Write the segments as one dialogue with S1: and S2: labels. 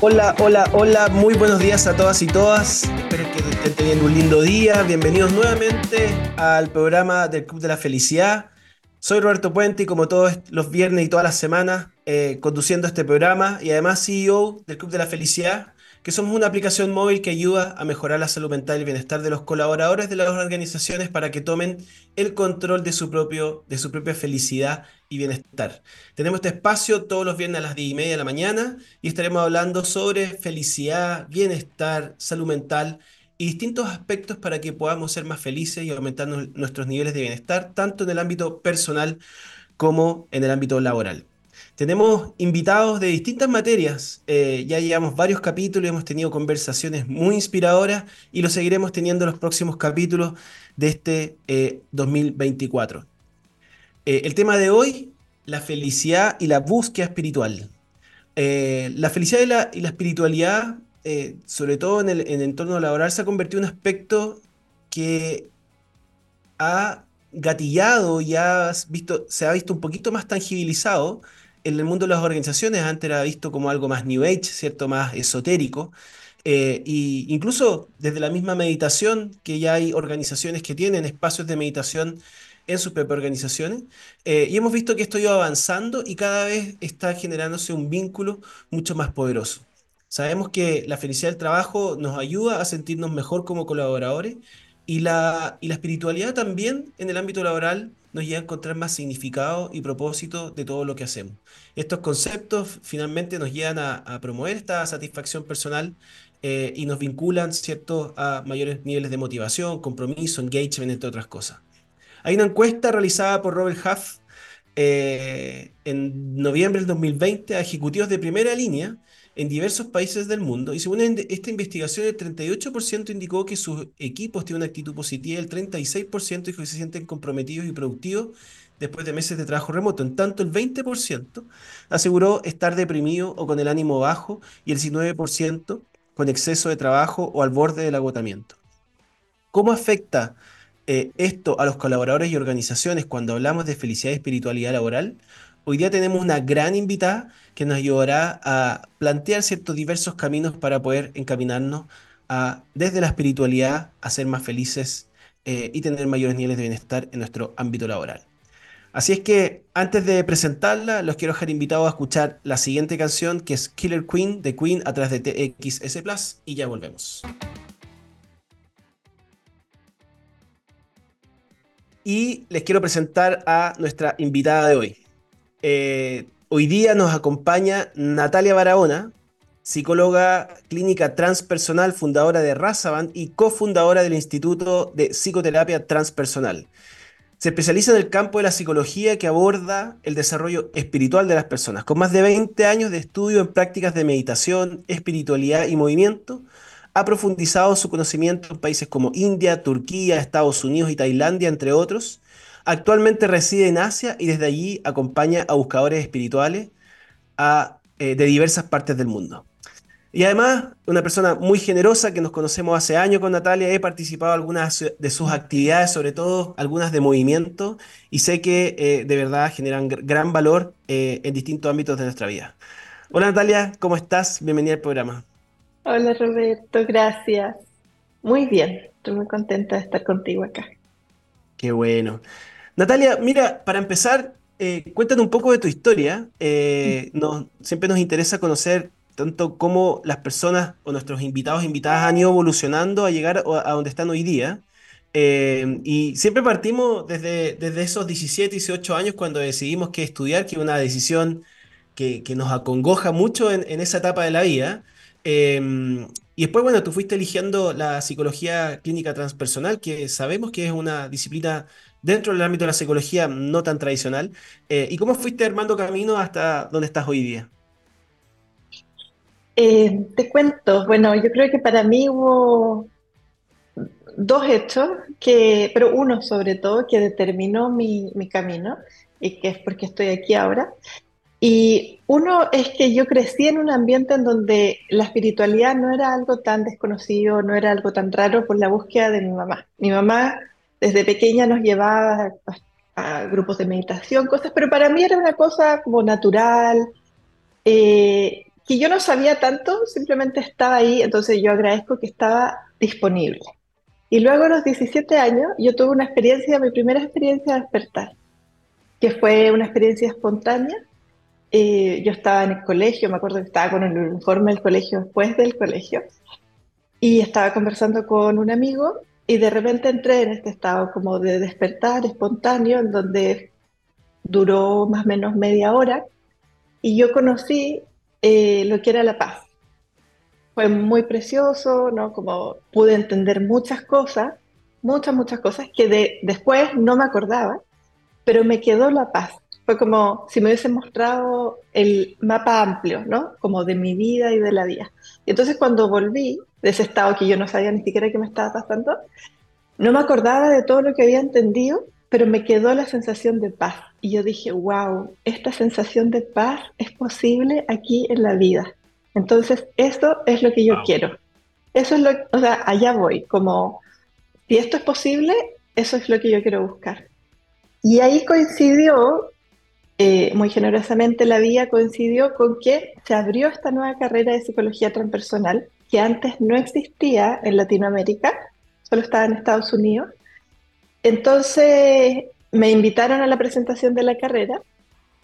S1: Hola, hola, hola, muy buenos días a todas y todas. Espero que estén teniendo un lindo día. Bienvenidos nuevamente al programa del Club de la Felicidad. Soy Roberto Puente y como todos los viernes y todas las semanas, eh, conduciendo este programa y además CEO del Club de la Felicidad, que somos una aplicación móvil que ayuda a mejorar la salud mental y el bienestar de los colaboradores de las organizaciones para que tomen el control de su, propio, de su propia felicidad y bienestar. Tenemos este espacio todos los viernes a las 10 y media de la mañana y estaremos hablando sobre felicidad, bienestar, salud mental y distintos aspectos para que podamos ser más felices y aumentar nuestros niveles de bienestar, tanto en el ámbito personal como en el ámbito laboral. Tenemos invitados de distintas materias, eh, ya llevamos varios capítulos, hemos tenido conversaciones muy inspiradoras y lo seguiremos teniendo en los próximos capítulos de este 2024. Eh, eh, el tema de hoy, la felicidad y la búsqueda espiritual. la felicidad y la, espiritualidad, sobre todo en el, en el entorno laboral, se ha convertido en un aspecto que ha gatillado y visto, se ha visto un poquito más tangibilizado en el mundo de las organizaciones antes era visto como algo más New Age, ¿cierto? Más esotérico. Eh, y incluso desde la misma meditación, que ya hay organizaciones que tienen espacios de meditación en sus propias organizaciones, eh, y hemos visto que esto iba avanzando y cada vez está generándose un vínculo mucho más poderoso. Sabemos que la felicidad del trabajo nos ayuda a sentirnos mejor como colaboradores y la, y la espiritualidad también en el ámbito laboral nos lleva a encontrar más significado y propósito de todo lo que hacemos. Estos conceptos finalmente nos llevan a, promover esta satisfacción personal eh, y nos vinculan ¿cierto? a mayores niveles de motivación, compromiso, engagement, entre otras cosas. Hay una encuesta realizada por Robert Huff eh, en noviembre del 2020 a ejecutivos de primera línea en diversos países del mundo y según esta investigación el 38% indicó que sus equipos tienen una actitud positiva el 36% dijo que se sienten comprometidos y productivos después de meses de trabajo remoto. En tanto, el 20% aseguró estar deprimido o con el ánimo bajo y el 19% con exceso de trabajo o al borde del agotamiento. ¿Cómo afecta eh, esto a los colaboradores y organizaciones cuando hablamos de felicidad y espiritualidad laboral? Hoy día tenemos una gran invitada que nos ayudará a plantear ciertos diversos caminos para poder encaminarnos desde la espiritualidad a ser más felices eh, y tener mayores niveles de bienestar en nuestro ámbito laboral. Así es que antes de presentarla, los quiero dejar invitados a escuchar la siguiente canción que es Killer Queen de Queen a través de TXS Plus y ya volvemos. Y les quiero presentar a nuestra invitada de hoy. Eh, hoy día nos acompaña Natalia Barahona, psicóloga clínica transpersonal, fundadora de Razaband y cofundadora del Instituto de Psicoterapia Transpersonal. Se especializa en el campo de la psicología que aborda el desarrollo espiritual de las personas. Con más de 20 años de estudio en prácticas de meditación, espiritualidad y movimiento, ha profundizado su conocimiento en países como India, Turquía, Estados Unidos y Tailandia, entre otros, Actualmente reside en Asia y desde allí acompaña a buscadores espirituales eh, de diversas partes del mundo. Y además, una persona muy generosa que nos conocemos hace años con Natalia, he participado en algunas de sus actividades, sobre todo algunas de movimiento, y sé que eh, de verdad generan gran valor eh, en distintos ámbitos de nuestra vida. Hola Natalia, ¿cómo estás? Bienvenida al programa.
S2: Hola Roberto, gracias. Muy bien, estoy muy contenta de estar contigo acá.
S1: Qué bueno. Natalia, mira, para empezar, eh, cuéntanos un poco de tu historia. Eh, siempre nos interesa conocer tanto cómo las personas o nuestros invitados e invitadas han ido evolucionando a llegar a, donde están hoy día. Eh, y siempre partimos desde, desde esos 17, 18 años cuando decidimos que estudiar, que es una decisión que, nos acongoja mucho en, esa etapa de la vida. y después, bueno, tú fuiste eligiendo la psicología clínica transpersonal, que sabemos que es una disciplina dentro del ámbito de la psicología no tan tradicional. Eh, ¿Y cómo fuiste armando camino hasta donde estás hoy día?
S2: Eh, te cuento, bueno, yo creo que para mí hubo dos hechos, que, pero uno sobre todo que determinó mi, mi camino y que es porque estoy aquí ahora. Y uno es que yo crecí en un ambiente en donde la espiritualidad no era algo tan desconocido, no era algo tan raro por la búsqueda de mi mamá. Mi mamá desde pequeña nos llevaba a, grupos de meditación, cosas, pero para mí era una cosa como natural, eh, que yo no sabía tanto, simplemente estaba ahí, entonces yo agradezco que estaba disponible. Y luego a los 17 años yo tuve una experiencia, mi primera experiencia de despertar, que fue una experiencia espontánea. Eh, yo estaba en el colegio, me acuerdo que estaba con el uniforme del colegio después del colegio, y estaba conversando con un amigo y de repente entré en este estado como de despertar espontáneo, en donde duró más o menos media hora, y yo conocí eh, lo que era la paz. Fue muy precioso, ¿no? Como pude entender muchas cosas, muchas, muchas cosas que de, después no me acordaba, pero me quedó la paz. Fue como si me hubiese mostrado el mapa amplio, ¿no? Como de mi vida y de la vida. Y entonces cuando volví de ese estado que yo no sabía ni siquiera que me estaba pasando, no me acordaba de todo lo que había entendido, pero me quedó la sensación de paz. Y yo dije, wow, esta sensación de paz es posible aquí en la vida. Entonces, esto es lo que yo quiero. Eso es lo, o sea, allá voy, como, si esto es posible, eso es lo que yo quiero buscar. Y ahí coincidió, eh, muy generosamente la vida coincidió con que se abrió esta nueva carrera de psicología transpersonal, que antes no existía en Latinoamérica, solo estaba en Estados Unidos. Entonces, me invitaron a la presentación de la carrera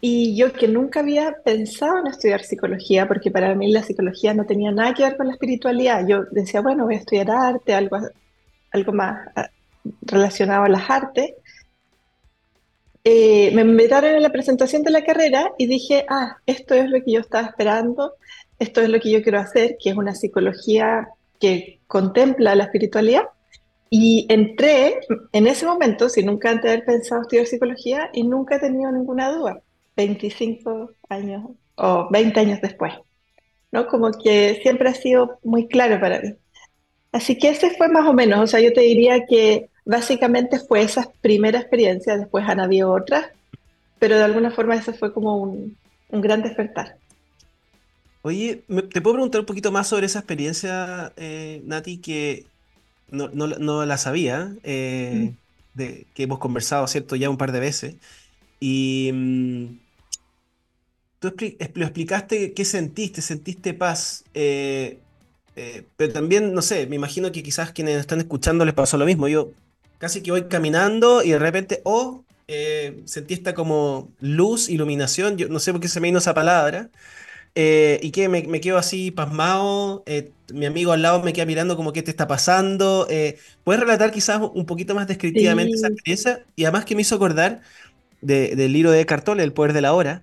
S2: y yo que nunca había pensado en estudiar psicología, porque para mí la psicología no tenía nada que ver con la espiritualidad, yo decía, bueno, voy a estudiar arte, algo, algo más ah, relacionado a las artes. Eh, me invitaron a la presentación de la carrera y dije, ah, esto es lo que yo estaba esperando, esto es lo que yo quiero hacer, que es una psicología que contempla la espiritualidad. Y entré en ese momento, sin nunca antes haber pensado estudiar psicología, y nunca he tenido ninguna duda, 25 años o 20 años después, ¿no? Como que siempre ha sido muy claro para mí. Así que ese fue más o menos, o sea, yo te diría que básicamente fue esa primera experiencia, después han habido otras, pero de alguna forma ese fue como un, un gran despertar.
S1: Oye, ¿te puedo preguntar un poquito más sobre esa experiencia, eh, Nati, que no, la sabía, eh, de, que hemos conversado, ¿cierto? Ya un par de veces. Y mm, tú lo explicaste qué sentiste, sentiste paz, eh, eh, pero también, no sé, me imagino que quizás quienes están escuchando les pasó lo mismo. Yo casi que voy caminando y de repente, oh, sentí esta como luz, iluminación, yo no sé por qué se me vino esa palabra. Eh, y que me, quedo así pasmado, eh, mi amigo al lado me queda mirando como qué te está pasando. Eh, ¿Puedes relatar quizás un poquito más descriptivamente esa experiencia? Y además que me hizo acordar del libro de Eckhart Tolle, El Poder de la Hora,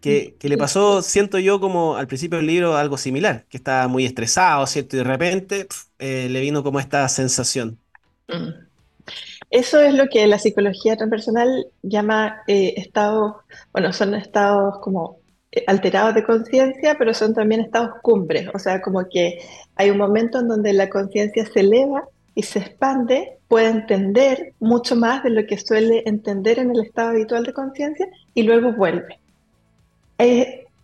S1: que, le pasó, siento yo, como al principio del libro algo similar, que estaba muy estresado, ¿cierto? Y de repente le vino como esta sensación. Mm.
S2: Eso es lo que la psicología transpersonal llama estados, bueno, son estados como alterados de conciencia, pero son también estados cumbres, o sea, como que hay un momento en donde la conciencia se eleva y se expande, puede entender mucho más de lo que suele entender en el estado habitual de conciencia y luego vuelve.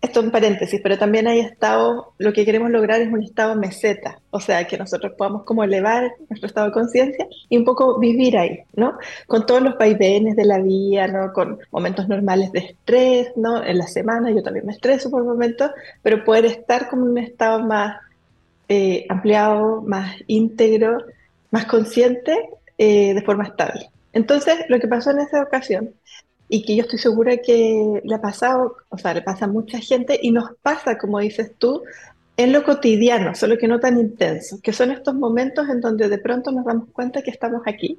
S2: Esto en paréntesis, pero también hay estados, lo que queremos lograr es un estado meseta, o sea, que nosotros podamos como elevar nuestro estado de conciencia y un poco vivir ahí, ¿no? Con todos los vaivenes de la vida, ¿no? Con momentos normales de estrés, ¿no? En la semana yo también me estreso por momentos, pero poder estar como en un estado más eh, ampliado, más íntegro, más consciente eh, de forma estable. Entonces, lo que pasó en esa ocasión y que yo estoy segura que le ha pasado, o sea, le pasa a mucha gente y nos pasa, como dices tú, en lo cotidiano, solo que no tan intenso, que son estos momentos en donde de pronto nos damos cuenta que estamos aquí.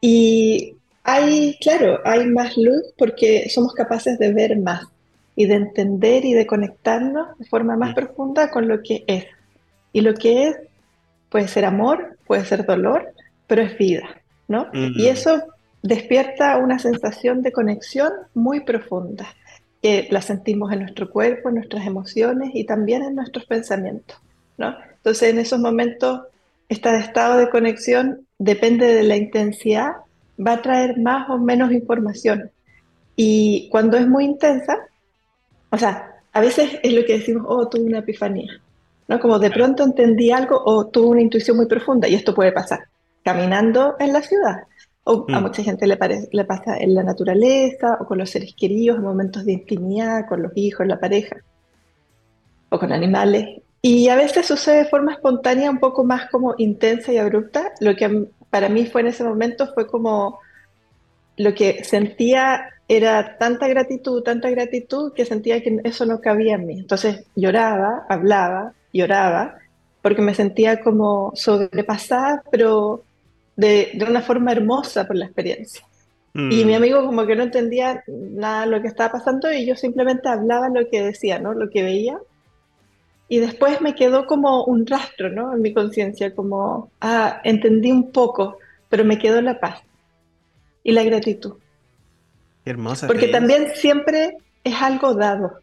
S2: Y hay, claro, hay más luz porque somos capaces de ver más y de entender y de conectarnos de forma más profunda con lo que es. Y lo que es puede ser amor, puede ser dolor, pero es vida, ¿no? Y eso despierta una sensación de conexión muy profunda, que la sentimos en nuestro cuerpo, en nuestras emociones y también en nuestros pensamientos. ¿no? Entonces, en esos momentos, este estado de conexión depende de la intensidad, va a traer más o menos información. Y cuando es muy intensa, o sea, a veces es lo que decimos, oh, tuve una epifanía, ¿no? Como de pronto entendí algo o tuve una intuición muy profunda, y esto puede pasar caminando en la ciudad, o a mm. mucha gente le, le pasa en la naturaleza o con los seres queridos, en momentos de intimidad, con los hijos, la pareja. o con animales. Y a veces sucede de forma espontánea, un poco más como intensa y abrupta. Lo que para mí fue en ese momento fue como lo que sentía era tanta gratitud, tanta gratitud, que sentía que eso no cabía en mí. Entonces lloraba, hablaba, lloraba, porque me sentía como sobrepasada, pero de, de una forma hermosa por la experiencia. Y mi mm. amigo como que no entendía nada de lo que estaba pasando y yo simplemente hablaba lo que decía, ¿no? Lo que veía. Y después me quedó como un rastro, ¿no? En mi conciencia, como, ah, entendí un poco, pero me quedó la paz y la gratitud.
S1: hermosa.
S2: Porque también siempre es algo dado,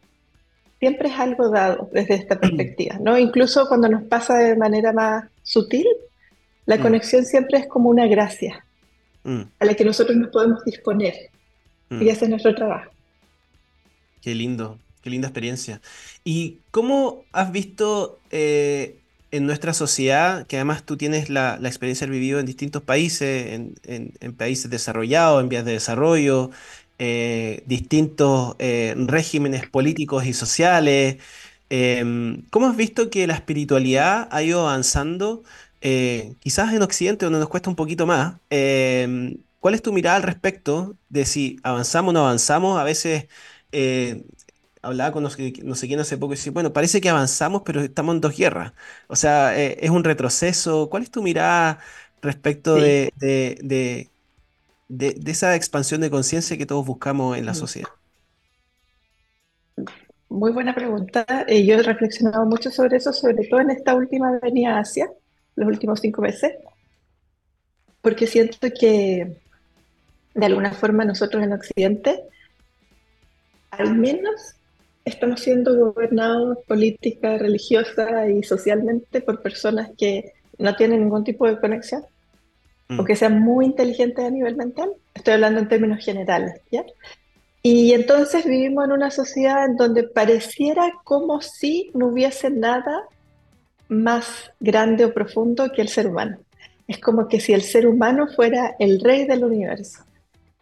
S2: siempre es algo dado desde esta perspectiva, ¿no? Incluso cuando nos pasa de manera más sutil, la mm. conexión siempre es como una gracia mm. a la que nosotros nos podemos disponer mm. y hacer nuestro trabajo.
S1: Qué lindo, qué linda experiencia. ¿Y cómo has visto eh, en nuestra sociedad, que además tú tienes la, experiencia de haber vivido en distintos países, en, países desarrollados, en vías de desarrollo, eh, distintos eh, regímenes políticos y sociales, em, ¿cómo has visto que la espiritualidad ha ido avanzando, eh, quizás en Occidente, donde nos cuesta un poquito más? Em, ¿Cuál es tu mirada al respecto de si avanzamos o no avanzamos? A veces hablaba con no sé, quién hace poco y decía, bueno, parece que avanzamos, pero estamos en dos guerras. O sea, eh, es un retroceso. ¿Cuál es tu mirada respecto de, de, esa expansión de conciencia que todos buscamos en la mm. sociedad?
S2: Muy buena pregunta. Eh, yo he reflexionado mucho sobre eso, sobre todo en esta última venida a Asia, los últimos cinco meses, porque siento que de alguna forma nosotros en Occidente, al menos estamos siendo gobernados política, religiosa y socialmente por personas que no tienen ningún tipo de conexión o mm. que sean muy inteligentes a nivel mental. Estoy hablando en términos generales, ¿ya? Y entonces vivimos en una sociedad en donde pareciera como si no hubiese nada más grande o profundo que el ser humano. Es como que si el ser humano fuera el rey del universo.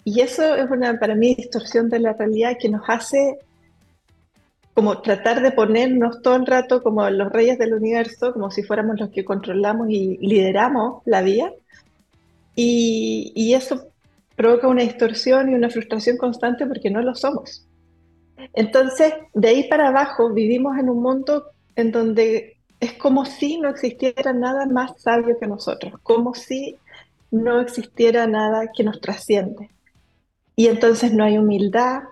S2: Y eso es una, para mí, distorsión de la realidad que nos hace como tratar de ponernos todo el rato como los reyes del universo, como si fuéramos los que controlamos y lideramos la vida. Y, y eso provoca una distorsión y una frustración constante porque no lo somos. Entonces, de ahí para abajo vivimos en un mundo en donde es como si no existiera nada más sabio que nosotros, como si no existiera nada que nos trasciende. Y entonces no hay humildad,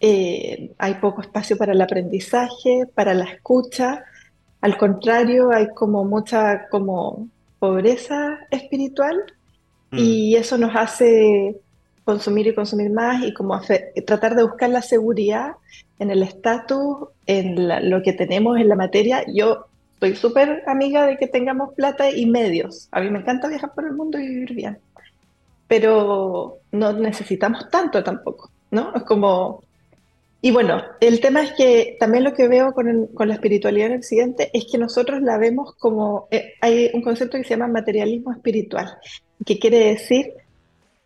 S2: eh, hay poco espacio para el aprendizaje, para la escucha. Al contrario, hay como mucha como pobreza espiritual mm. y eso nos hace consumir y consumir más y como tratar de buscar la seguridad en el estatus, en lo que tenemos en la materia. Yo soy súper amiga de que tengamos plata y medios. A mí me encanta viajar por el mundo y vivir bien, pero no necesitamos tanto tampoco, ¿no? Es como y bueno, el tema es que también lo que veo con, la espiritualidad en Occidente es que nosotros la vemos como, eh, hay un concepto que se llama materialismo espiritual, que quiere decir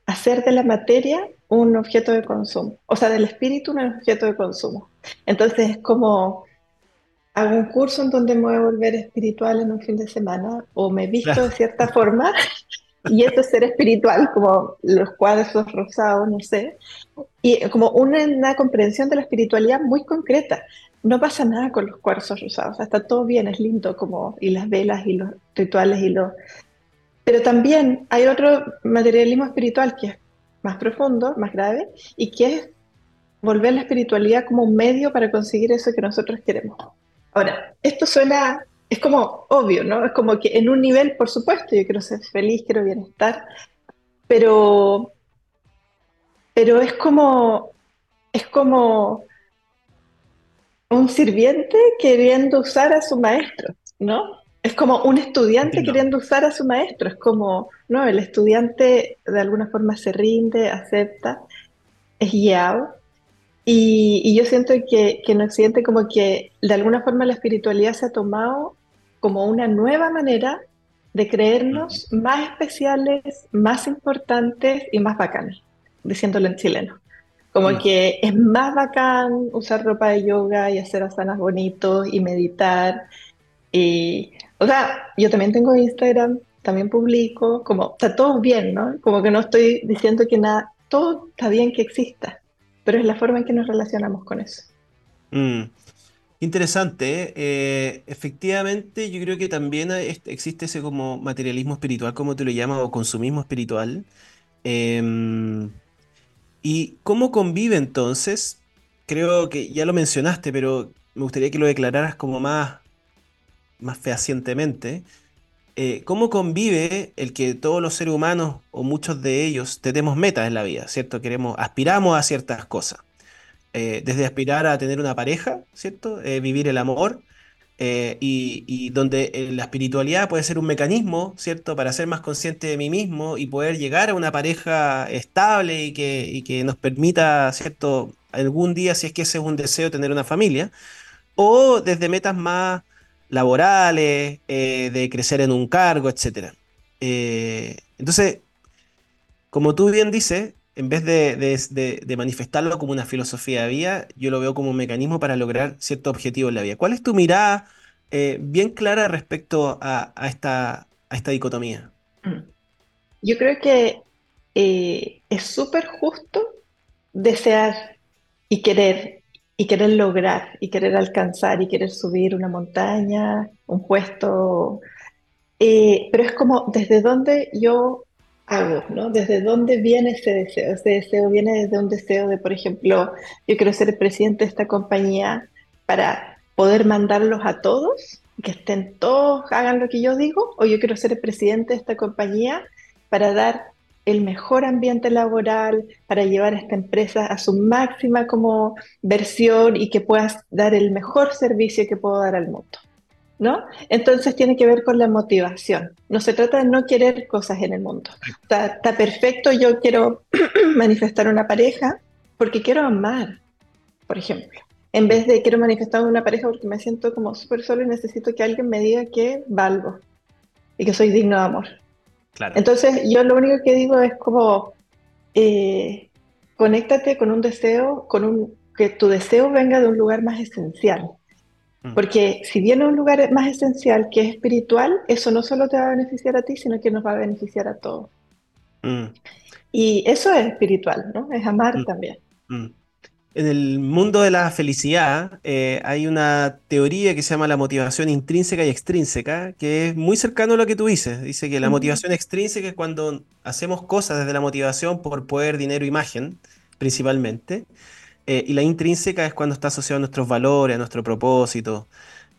S2: hacer de la materia un objeto de consumo, o sea, del espíritu un objeto de consumo. Entonces es como, hago un curso en donde me voy a volver espiritual en un fin de semana, o me visto de cierta forma, y eso es ser espiritual, como los cuadros rosados, no sé, y como una, comprensión de la espiritualidad muy concreta. No pasa nada con los cuarzos rosados, está todo bien, es lindo, como, y las velas y los rituales y los... Pero también hay otro materialismo espiritual que es más profundo, más grave, y que es volver la espiritualidad como un medio para conseguir eso que nosotros queremos. Ahora, esto suena es como obvio, ¿no? Es como que en un nivel, por supuesto, yo quiero ser feliz, quiero bienestar, pero, pero es como, es como un sirviente queriendo usar a su maestro, ¿no? Es como un estudiante queriendo usar a su maestro, es como, no, el estudiante de alguna forma se rinde, acepta, es guiado, y, yo siento que, que, en Occidente como que de alguna forma la espiritualidad se ha tomado como una nueva manera de creernos más especiales, más importantes y más bacanes, diciéndolo en chileno. Como
S1: Mm,
S2: que es más bacán usar ropa de yoga y hacer asanas bonitos y meditar. Y, o sea, yo también tengo Instagram, también publico, como está todo bien, ¿no? Como que no estoy diciendo que nada, todo está bien que exista, pero es la forma en que nos relacionamos con eso.
S1: mm. Interesante, ¿eh? Eh, efectivamente, yo creo que también existe ese como materialismo espiritual, como tú lo llamas, o consumismo espiritual. Em, ¿y cómo convive entonces? Creo que ya lo mencionaste, pero me gustaría que lo declararas como más, más fehacientemente. Eh, ¿cómo convive el que todos los seres humanos, o muchos de ellos, tenemos metas en la vida, ¿cierto? Queremos, aspiramos a ciertas cosas. eh, desde aspirar a tener una pareja, ¿cierto? Eh, vivir el amor, y, donde la espiritualidad puede ser un mecanismo, ¿cierto? Para ser más consciente de mí mismo y poder llegar a una pareja estable y que, y que nos permita, ¿cierto? Algún día, si es que ese es un deseo, tener una familia, o desde metas más laborales, eh, de crecer en un cargo, etcétera. Eh, entonces, como tú bien dices, en vez de, manifestarlo como una filosofía de vida, yo lo veo como un mecanismo para lograr cierto objetivo en la vida. ¿Cuál es tu mirada eh, bien clara respecto a, esta, a esta dicotomía?
S2: Yo creo que es súper justo desear y querer, y querer lograr, y querer alcanzar, y querer subir una montaña, un puesto, eh, pero es como desde dónde yo hago, ¿no? Desde dónde viene ese deseo. Ese deseo viene desde un deseo de, por ejemplo, yo quiero ser el presidente de esta compañía para poder mandarlos a todos, que estén todos, hagan lo que yo digo, o yo quiero ser el presidente de esta compañía para dar el mejor ambiente laboral, para llevar a esta empresa a su máxima como versión y que puedas dar el mejor servicio que puedo dar al mundo. ¿no? Entonces tiene que ver con la motivación. No se trata de no querer cosas en el mundo. Está, está perfecto, yo quiero manifestar una pareja porque quiero amar, por ejemplo. En vez de quiero manifestar una pareja porque me siento como súper solo y necesito que alguien me diga que valgo y que soy digno de amor.
S1: Claro.
S2: Entonces yo lo único que digo es como, eh, conéctate con un deseo, con un, que tu deseo venga de un lugar más esencial.
S1: Mm.
S2: Porque si viene un lugar más esencial que es espiritual, eso no solo te va a beneficiar a ti, sino que nos va a beneficiar a todos.
S1: Mm,
S2: Y eso es espiritual, ¿no? Es amar
S1: mm,
S2: también.
S1: En el mundo de la felicidad eh, hay una teoría que se llama la motivación intrínseca y extrínseca, que es muy cercano a lo que tú dices. Dice que la motivación extrínseca es cuando hacemos cosas desde la motivación por poder, dinero, imagen, principalmente. Eh, y la intrínseca es cuando está asociado a nuestros valores, a nuestro propósito.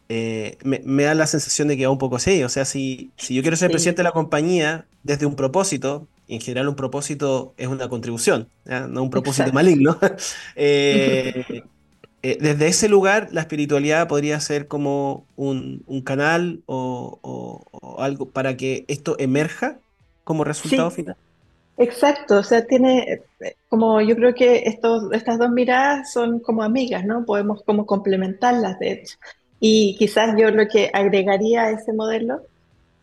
S1: Eh, me, me da la sensación de que va un poco así. O sea, si, si yo quiero ser presidente de la compañía desde un propósito, y en general un propósito es una contribución, ¿ya? No un propósito
S2: exacto.
S1: maligno. eh, eh, desde ese lugar, la espiritualidad podría ser como un, un canal o, o- o algo para que esto emerja como resultado
S2: Sí,
S1: final.
S2: exacto. O sea, tiene, eh, como yo creo que estos, estas dos miradas son como amigas, ¿no? Podemos como complementarlas, de hecho. Y quizás yo lo que agregaría a ese modelo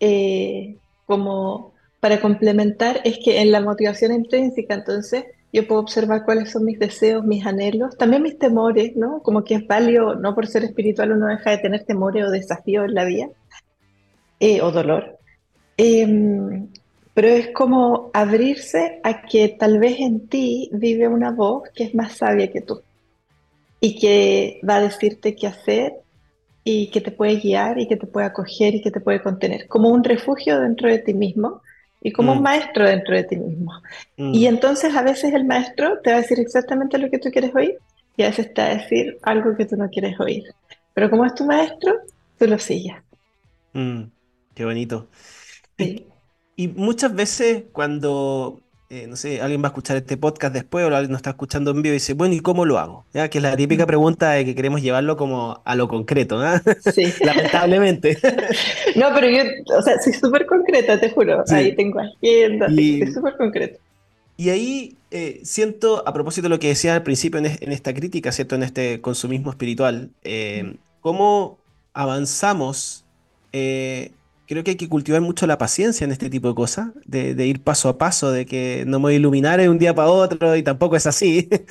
S2: eh, como para complementar es que en la motivación intrínseca, entonces, yo puedo observar cuáles son mis deseos, mis anhelos, también mis temores, ¿no? Como que es válido, no por ser espiritual uno deja de tener temores o desafíos en la vida, eh, o dolor. Em, pero es como abrirse a que tal vez en ti vive una voz que es más sabia que tú y que va a decirte qué hacer y que te puede guiar y que te puede acoger y que te puede contener, como un refugio dentro de ti mismo y como un
S1: Mm,
S2: maestro dentro de ti mismo. Y
S1: mm,
S2: entonces a veces el maestro te va a decir exactamente lo que tú quieres oír y a veces te va a decir algo que tú no quieres oír. Pero como es tu maestro, tú lo sigues.
S1: mm. Qué bonito. Y,
S2: Sí.
S1: y muchas veces cuando, eh, no sé, alguien va a escuchar este podcast después o alguien nos está escuchando en vivo y dice, bueno, ¿y cómo lo hago? ¿Ya? Que es la típica
S2: Mm.
S1: pregunta de que queremos llevarlo como a lo concreto, ¿ah?
S2: Sí.
S1: Lamentablemente.
S2: No, pero yo, o sea, soy súper concreta, te juro. Ahí tengo agenda, sí, soy
S1: Y,
S2: súper concreta.
S1: y ahí eh, siento, a propósito de lo que decía al principio en, es- en esta crítica, ¿cierto? En este consumismo espiritual,
S2: Mm.
S1: eh, cómo avanzamos. eh, creo que hay que cultivar mucho la paciencia en este tipo de cosas, de, de ir paso a paso, de que no me voy a iluminar de un día para otro y tampoco es así.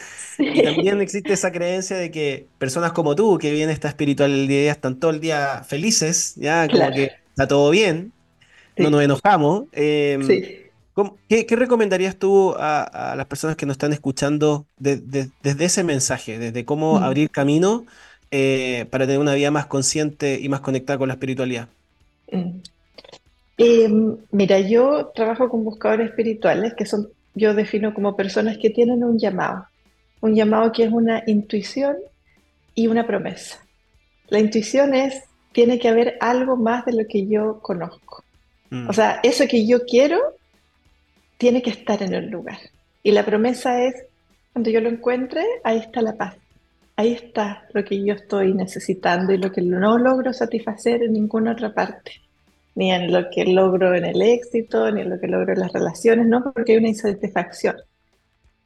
S1: Y también existe esa creencia de que personas como tú, que vienen esta espiritualidad, están todo el día felices, ya como
S2: Claro,
S1: que está todo bien, no nos enojamos. Em,
S2: sí.
S1: ¿cómo- qué, qué recomendarías tú a, a las personas que nos están escuchando de- de- desde ese mensaje, desde cómo
S2: Mm,
S1: abrir camino eh, para tener una vida más consciente y más conectada con la espiritualidad?
S2: Mm. Eh, mira, yo trabajo con buscadores espirituales, que son, yo defino como personas que tienen un llamado, un llamado que es una intuición y una promesa. La intuición es, tiene que haber algo más de lo que yo conozco. O
S1: Mm,
S2: sea, eso que yo quiero tiene que estar en el lugar. Y la promesa es, cuando yo lo encuentre, ahí está la paz. Ahí está lo que yo estoy necesitando y lo que no logro satisfacer en ninguna otra parte. Ni en lo que logro en el éxito, ni en lo que logro en las relaciones, no, porque hay una insatisfacción.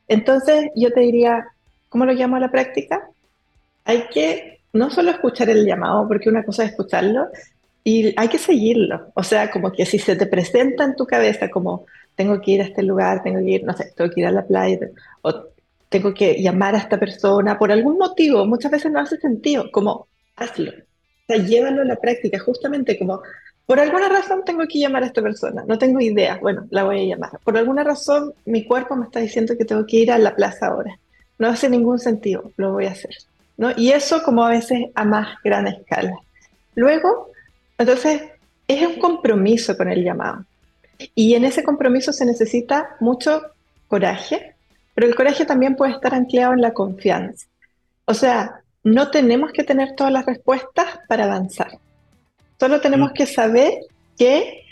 S2: Entonces, yo te diría, ¿cómo lo llamo a la práctica? Hay que no solo escuchar el llamado, porque una cosa es escucharlo, y hay que seguirlo. O sea, como que si se te presenta en tu cabeza como tengo que ir a este lugar, tengo que ir, no sé, tengo que ir a la playa, o tengo que llamar a esta persona por algún motivo, muchas veces no hace sentido, como hazlo. O sea, llévalo a la práctica, justamente como por alguna razón tengo que llamar a esta persona, no tengo idea, bueno, la voy a llamar. Por alguna razón mi cuerpo me está diciendo que tengo que ir a la plaza ahora. No hace ningún sentido, lo voy a hacer. ¿no? Y eso como a veces a más gran escala. Luego, entonces, es un compromiso con el llamado. Y en ese compromiso se necesita mucho coraje, pero el coraje también puede estar anclado en la confianza. O sea, no tenemos que tener todas las respuestas para avanzar. Solo
S1: mm,
S2: tenemos que saber que,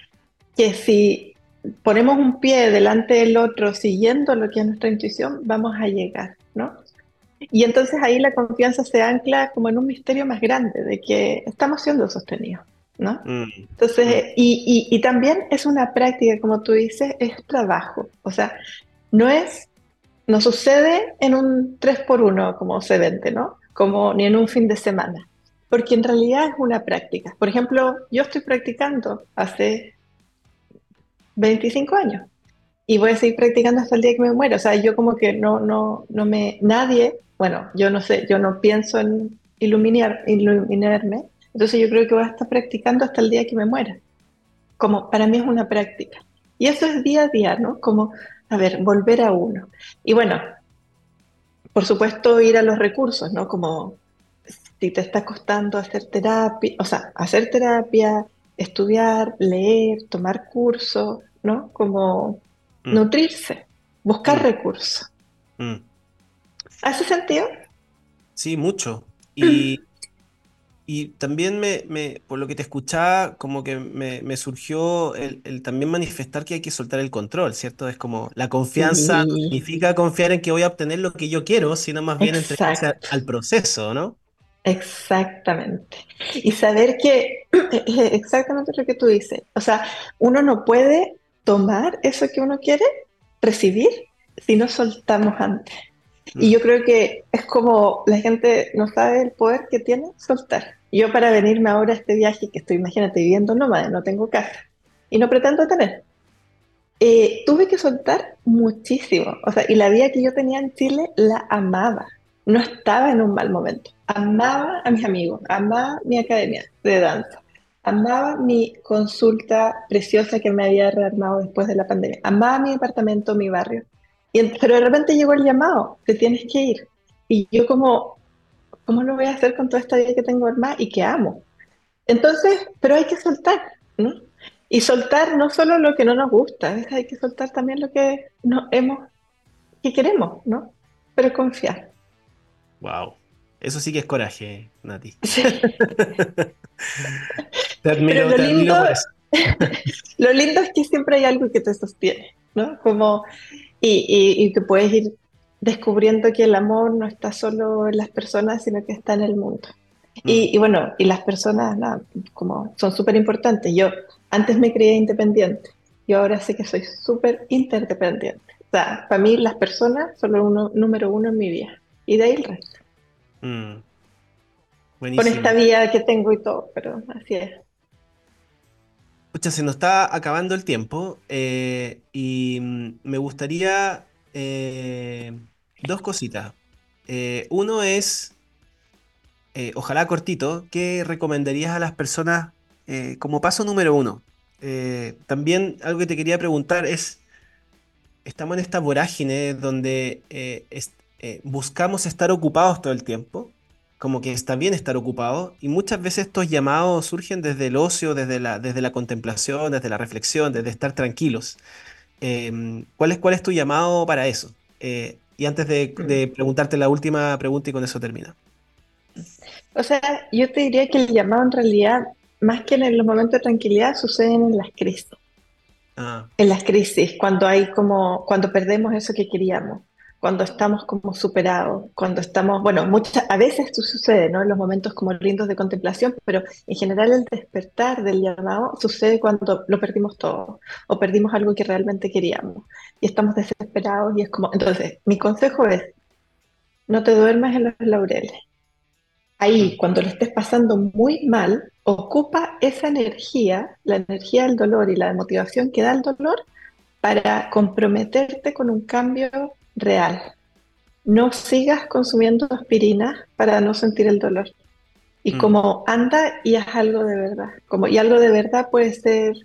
S2: que si ponemos un pie delante del otro siguiendo lo que es nuestra intuición, vamos a llegar, ¿no? Y entonces ahí la confianza se ancla como en un misterio más grande de que estamos siendo sostenidos, ¿no?
S1: mm, mm,
S2: Entonces, y, y, y también es una práctica, como tú dices, es trabajo. O sea, no es, no sucede en un 3 por 1 como se vende, ¿no? Como ni en un fin de semana. Porque en realidad es una práctica. Por ejemplo, yo estoy practicando hace 25 años y voy a seguir practicando hasta el día que me muera. O sea, yo como que no, no, no me, nadie, bueno, yo no sé, yo no pienso en iluminar, iluminarme, entonces yo creo que voy a estar practicando hasta el día que me muera. Como para mí es una práctica. Y eso es día a día, ¿no? Como, a ver, volver a uno. Y bueno, por supuesto, ir a los recursos, ¿no? Como si te está costando hacer terapia, o sea, hacer terapia, estudiar, leer, tomar cursos, ¿no? Como
S1: mm,
S2: nutrirse, buscar
S1: mm,
S2: recursos.
S1: mm.
S2: ¿Hace sentido?
S1: Sí, mucho. Y, y también me, me- por lo que te escuchaba, como que me, me surgió el, el también manifestar que hay que soltar el control, ¿cierto? Es como la confianza no significa confiar en que voy a obtener lo que yo quiero, sino más bien entregarse al proceso, ¿no?
S2: exactamente. Y saber que es exactamente lo que tú dices. O sea, uno no puede tomar eso que uno quiere, recibir, si no soltamos antes. Y yo creo que es como la gente no sabe el poder que tiene soltar. Yo para venirme ahora a este viaje, que estoy, imagínate, viviendo nómada, no tengo casa y no pretendo tener, eh, tuve que soltar muchísimo. O sea, y la vida que yo tenía en Chile la amaba. No estaba en un mal momento. Amaba a mis amigos, amaba mi academia de danza, amaba mi consulta preciosa que me había rearmado después de la pandemia, amaba mi departamento, mi barrio. Y pero de repente llegó el llamado, te tienes que ir. Y yo como, ¿cómo lo voy a hacer con toda esta vida que tengo armada y que amo? Entonces, pero hay que soltar, ¿no? Y soltar no solo lo que no nos gusta, hay que soltar también lo que no hemos, que queremos, ¿no? Pero confiar.
S1: wow. Eso sí que es coraje, Nati.
S2: Sí.
S1: Te
S2: Pero
S1: admiro,
S2: lo
S1: te
S2: lindo,
S1: admiro por eso.
S2: lo lindo es que siempre hay algo que te sostiene, ¿no? Como, y, y, y que puedes ir descubriendo que el amor no está solo en las personas, sino que está en el mundo.
S1: Mm,
S2: Y, y bueno, y las personas, nada, como son súper importantes. Yo antes me creía independiente, yo ahora sé que soy súper interdependiente. O sea, para mí las personas son uno, número uno en mi vida. Y de ahí el resto.
S1: mm,
S2: Con esta vida que tengo y todo, pero así es.
S1: Pucha, se nos está acabando el tiempo eh, y mm, me gustaría eh, dos cositas. Eh, uno es, ojalá cortito, ¿qué recomendarías a las personas como paso número uno? También algo que te quería preguntar es, estamos en esta vorágine donde buscamos estar ocupados todo el tiempo, como que está bien estar ocupado, y muchas veces estos llamados surgen desde el ocio, desde la, desde la contemplación, desde la reflexión, desde estar tranquilos. Em, ¿cuál es, cuál es tu llamado para eso? Eh, y antes de,
S2: Mm.
S1: de preguntarte la última pregunta y con eso termina.
S2: O sea, yo te diría que el llamado en realidad, más que en los momentos de tranquilidad, suceden en las crisis.
S1: Ah,
S2: En las crisis, cuando hay como, cuando perdemos eso que queríamos, cuando estamos como superados, cuando estamos, bueno, muchas, a veces esto sucede, ¿no? En los momentos como lindos de contemplación, pero en general el despertar del llamado sucede cuando lo perdimos todo o perdimos algo que realmente queríamos y estamos desesperados y es como, entonces, mi consejo es, no te duermas en los laureles. Ahí,
S1: mm,
S2: cuando lo estés pasando muy mal, ocupa esa energía, la energía del dolor y la motivación que da el dolor para comprometerte con un cambio real. No sigas consumiendo aspirinas para no sentir el dolor. Y
S1: mm,
S2: como anda y haz algo de verdad. Como, y algo de verdad puede ser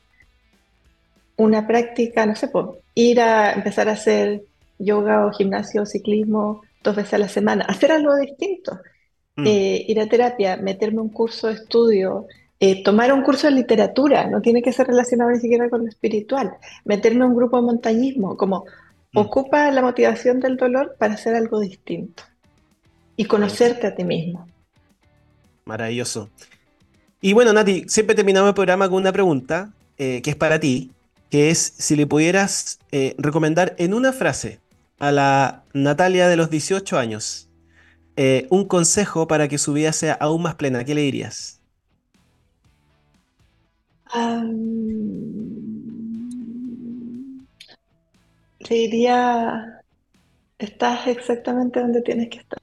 S2: una práctica, no sé, ir a empezar a hacer yoga o gimnasio o ciclismo dos veces a la semana, hacer algo distinto
S1: mm,
S2: eh, ir a terapia, meterme un curso de estudio, eh, tomar un curso de literatura, no tiene que ser relacionado ni siquiera con lo espiritual, meterme a un grupo de montañismo, como. Ocupa la motivación del dolor para hacer algo distinto y conocerte a ti mismo.
S1: maravilloso. Y bueno, Nati, siempre terminamos el programa con una pregunta eh, que es para ti, que es si le pudieras eh, recomendar en una frase a la Natalia de los 18 años eh, un consejo para que su vida sea aún más plena, ¿qué le dirías?
S2: Am, le diría, estás exactamente donde tienes que estar.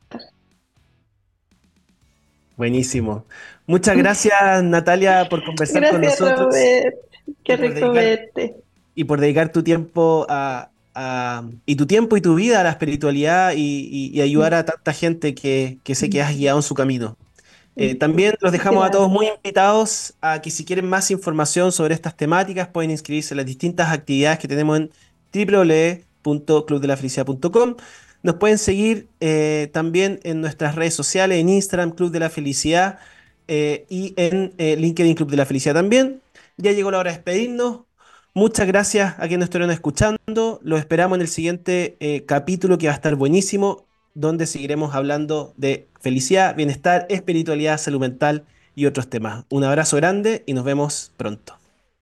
S1: Buenísimo. Muchas gracias, Natalia, por conversar con nosotros
S2: Robert. Qué rico
S1: dedicar,
S2: verte.
S1: y por dedicar tu tiempo a, a- y tu tiempo y tu vida a la espiritualidad y, y- y ayudar a tanta gente que, que sé que has guiado en su camino. Eh, también los dejamos a todos muy invitados a que si quieren más información sobre estas temáticas pueden inscribirse en las distintas actividades que tenemos en www.clubdelafelicidad.com. Nos pueden seguir eh, también en nuestras redes sociales, en Instagram, Club de la Felicidad, eh, y en eh, LinkedIn, Club de la Felicidad también. Ya llegó la hora de despedirnos. Muchas gracias a quienes estuvieron escuchando. Los esperamos en el siguiente capítulo que va a estar buenísimo, donde seguiremos hablando de felicidad, bienestar, espiritualidad, salud mental y otros temas. Un abrazo grande y nos vemos pronto.